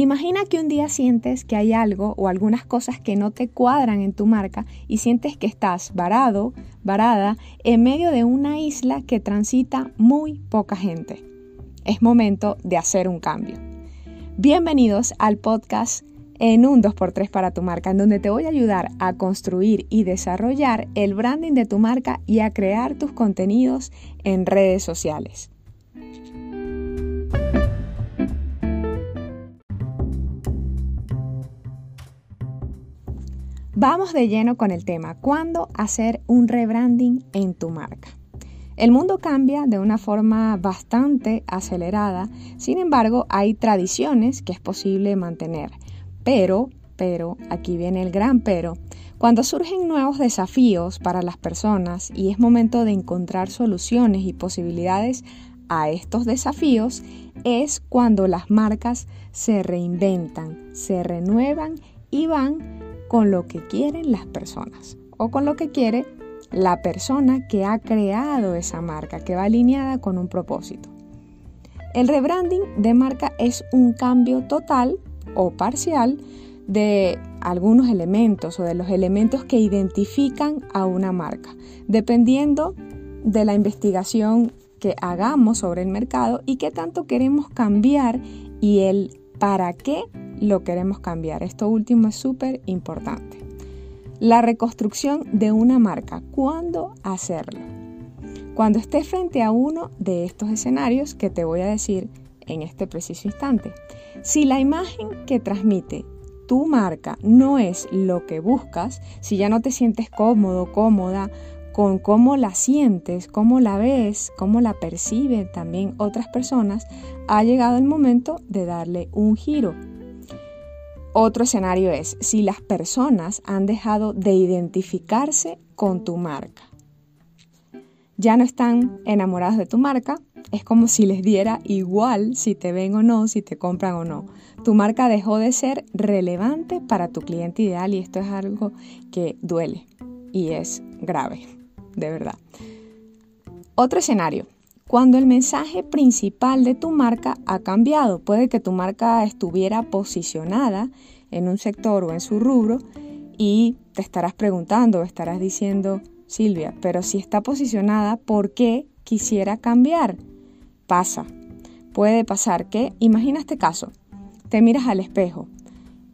Imagina que un día sientes que hay algo o algunas cosas que no te cuadran en tu marca y sientes que estás varado, varada, en medio de una isla que transita muy poca gente. Es momento de hacer un cambio. Bienvenidos al podcast en un 2x3 para tu marca, en donde te voy a ayudar a construir y desarrollar el branding de tu marca y a crear tus contenidos en redes sociales. Vamos de lleno con el tema, ¿cuándo hacer un rebranding en tu marca? El mundo cambia de una forma bastante acelerada, sin embargo hay tradiciones que es posible mantener. Pero, pero, aquí viene el gran pero, cuando surgen nuevos desafíos para las personas y es momento de encontrar soluciones y posibilidades a estos desafíos, es cuando las marcas se reinventan, se renuevan y van con lo que quieren las personas o con lo que quiere la persona que ha creado esa marca, que va alineada con un propósito. El rebranding de marca es un cambio total o parcial de algunos elementos o de los elementos que identifican a una marca, dependiendo de la investigación que hagamos sobre el mercado y qué tanto queremos cambiar y el para qué lo queremos cambiar. Esto último es súper importante. La reconstrucción de una marca. ¿Cuándo hacerlo? Cuando estés frente a uno de estos escenarios que te voy a decir en este preciso instante. Si la imagen que transmite tu marca no es lo que buscas, si ya no te sientes cómodo, cómoda con cómo la sientes, cómo la ves, cómo la perciben también otras personas, ha llegado el momento de darle un giro. Otro escenario es si las personas han dejado de identificarse con tu marca. Ya no están enamoradas de tu marca, es como si les diera igual si te ven o no, si te compran o no. Tu marca dejó de ser relevante para tu cliente ideal y esto es algo que duele y es grave, de verdad. Otro escenario, cuando el mensaje principal de tu marca ha cambiado. Puede que tu marca estuviera posicionada en un sector o en su rubro y te estarás preguntando estarás diciendo, Silvia, pero si está posicionada, ¿por qué quisiera cambiar? Pasa. Puede pasar que, imagina este caso, te miras al espejo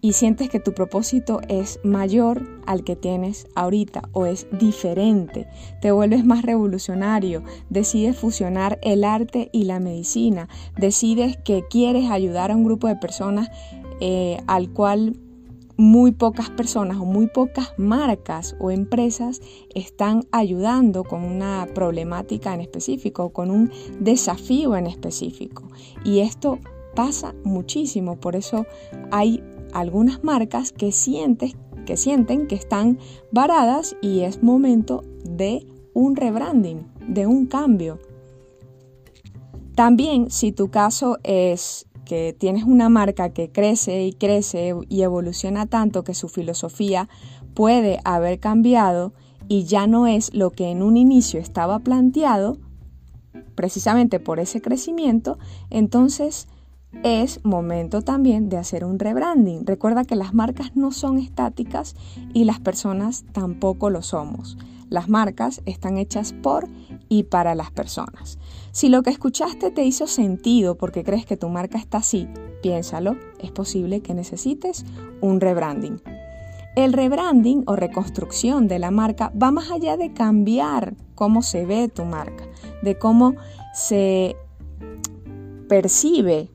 y sientes que tu propósito es mayor al que tienes ahorita o es diferente, te vuelves más revolucionario, decides fusionar el arte y la medicina, decides que quieres ayudar a un grupo de personas eh, al cual muy pocas personas o muy pocas marcas o empresas están ayudando con una problemática en específico, con un desafío en específico. Y esto pasa muchísimo, por eso hay algunas marcas que, que sienten que están varadas y es momento de un rebranding, de un cambio. También si tu caso es que tienes una marca que crece y crece y evoluciona tanto que su filosofía puede haber cambiado y ya no es lo que en un inicio estaba planteado, precisamente por ese crecimiento, entonces es momento también de hacer un rebranding. Recuerda que las marcas no son estáticas y las personas tampoco lo somos. Las marcas están hechas por y para las personas. Si lo que escuchaste te hizo sentido porque crees que tu marca está así, piénsalo, es posible que necesites un rebranding. El rebranding o reconstrucción de la marca va más allá de cambiar cómo se ve tu marca, de cómo se percibe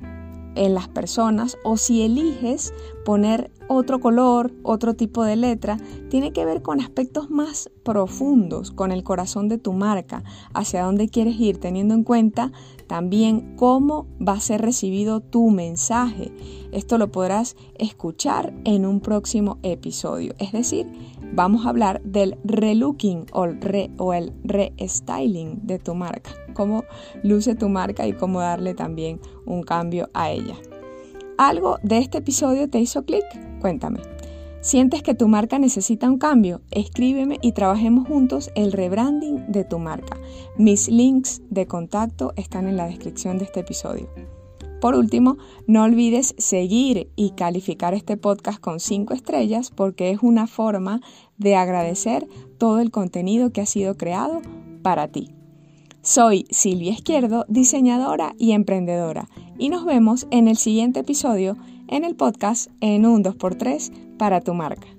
en las personas o si eliges poner otro color, otro tipo de letra, tiene que ver con aspectos más profundos, con el corazón de tu marca, hacia dónde quieres ir, teniendo en cuenta también cómo va a ser recibido tu mensaje. Esto lo podrás escuchar en un próximo episodio. Es decir, vamos a hablar del relooking o el, re, o el restyling de tu marca, cómo luce tu marca y cómo darle también un cambio a ella. ¿Algo de este episodio te hizo clic? Cuéntame. ¿Sientes que tu marca necesita un cambio? Escríbeme y trabajemos juntos el rebranding de tu marca. Mis links de contacto están en la descripción de este episodio. Por último, no olvides seguir y calificar este podcast con 5 estrellas porque es una forma de agradecer todo el contenido que ha sido creado para ti. Soy Silvia Izquierdo, diseñadora y emprendedora, y nos vemos en el siguiente episodio en el podcast en un 2x3 para tu marca.